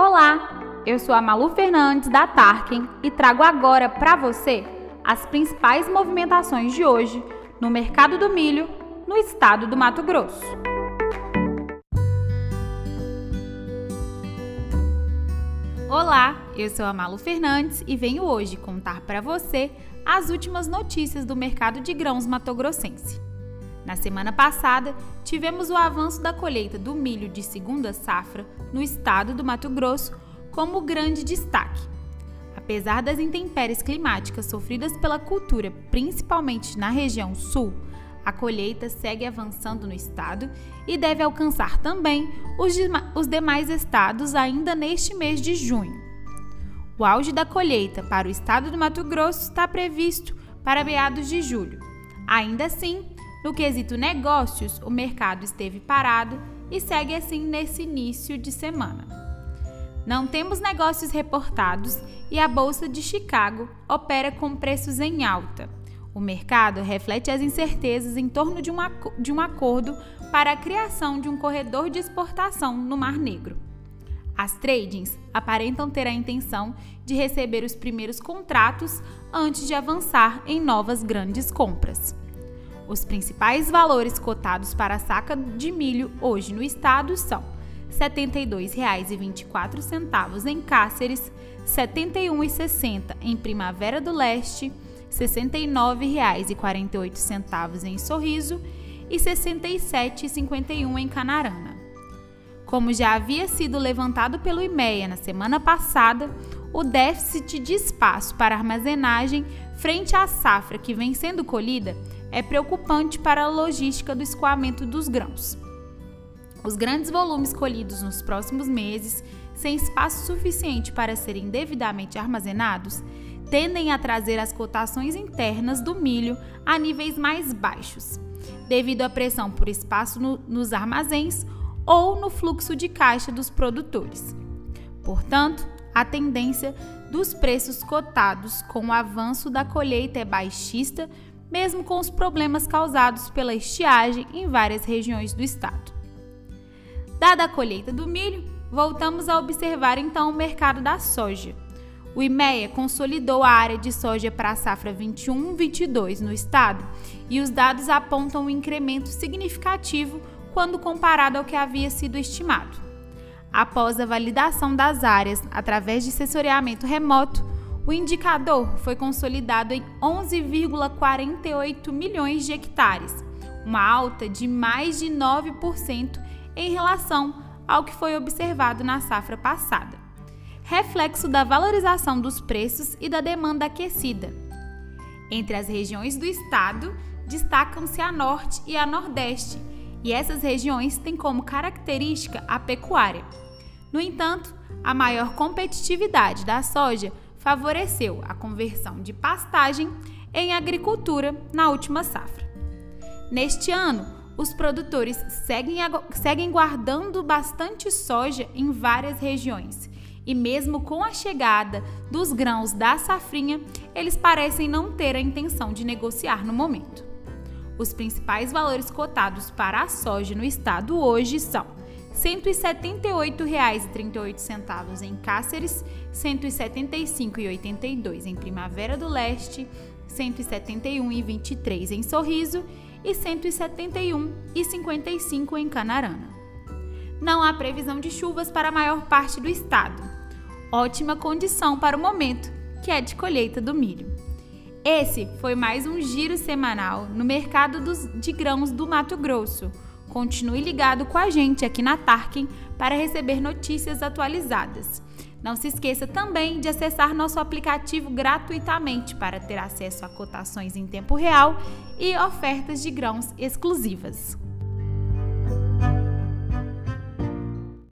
Olá, eu sou a Malu Fernandes da Tarkin e trago agora para você as principais movimentações de hoje no mercado do milho no estado do Mato Grosso. Olá, eu sou a Malu Fernandes e venho hoje contar para você as últimas notícias do mercado de grãos matogrossense. Na semana passada, tivemos o avanço da colheita do milho de segunda safra no estado do Mato Grosso como grande destaque. Apesar das intempéries climáticas sofridas pela cultura, principalmente na região sul, a colheita segue avançando no estado e deve alcançar também os, os demais estados ainda neste mês de junho. O auge da colheita para o estado do Mato Grosso está previsto para meados de julho. Ainda assim, no quesito negócios, o mercado esteve parado e segue assim nesse início de semana. Não temos negócios reportados e a Bolsa de Chicago opera com preços em alta. O mercado reflete as incertezas em torno de um, de um acordo para a criação de um corredor de exportação no Mar Negro. As tradings aparentam ter a intenção de receber os primeiros contratos antes de avançar em novas grandes compras. Os principais valores cotados para a saca de milho hoje no estado são R$ 72,24 em Cáceres, R$ 71,60 em Primavera do Leste, R$ 69,48 em Sorriso e R$ 67,51 em Canarana. Como já havia sido levantado pelo IMEA na semana passada, o déficit de espaço para armazenagem frente à safra que vem sendo colhida é preocupante para a logística do escoamento dos grãos. Os grandes volumes colhidos nos próximos meses, sem espaço suficiente para serem devidamente armazenados, tendem a trazer as cotações internas do milho a níveis mais baixos, devido à pressão por espaço no, nos armazéns ou no fluxo de caixa dos produtores. Portanto, a tendência dos preços cotados com o avanço da colheita é baixista mesmo com os problemas causados pela estiagem em várias regiões do estado. Dada a colheita do milho, voltamos a observar então o mercado da soja. O IMEA consolidou a área de soja para a safra 21-22 no estado e os dados apontam um incremento significativo quando comparado ao que havia sido estimado. Após a validação das áreas através de sensoriamento remoto, o indicador foi consolidado em 11,48 milhões de hectares, uma alta de mais de 9% em relação ao que foi observado na safra passada, reflexo da valorização dos preços e da demanda aquecida. Entre as regiões do estado, destacam-se a Norte e a Nordeste, e essas regiões têm como característica a pecuária. No entanto, a maior competitividade da soja favoreceu a conversão de pastagem em agricultura na última safra. Neste ano, os produtores seguem, seguem guardando bastante soja em várias regiões. E mesmo com a chegada dos grãos da safrinha, eles parecem não ter a intenção de negociar no momento. Os principais valores cotados para a soja no estado hoje são R$ 178,38 em Cáceres, R$ 175,82 em Primavera do Leste, R$ 171,23 em Sorriso e R$ 171,55 em Canarana. Não há previsão de chuvas para a maior parte do estado. Ótima condição para o momento, que é de colheita do milho. Esse foi mais um giro semanal no mercado dos, de grãos do Mato Grosso Continue ligado com a gente aqui na Tarkin para receber notícias atualizadas. Não se esqueça também de acessar nosso aplicativo gratuitamente para ter acesso a cotações em tempo real e ofertas de grãos exclusivas.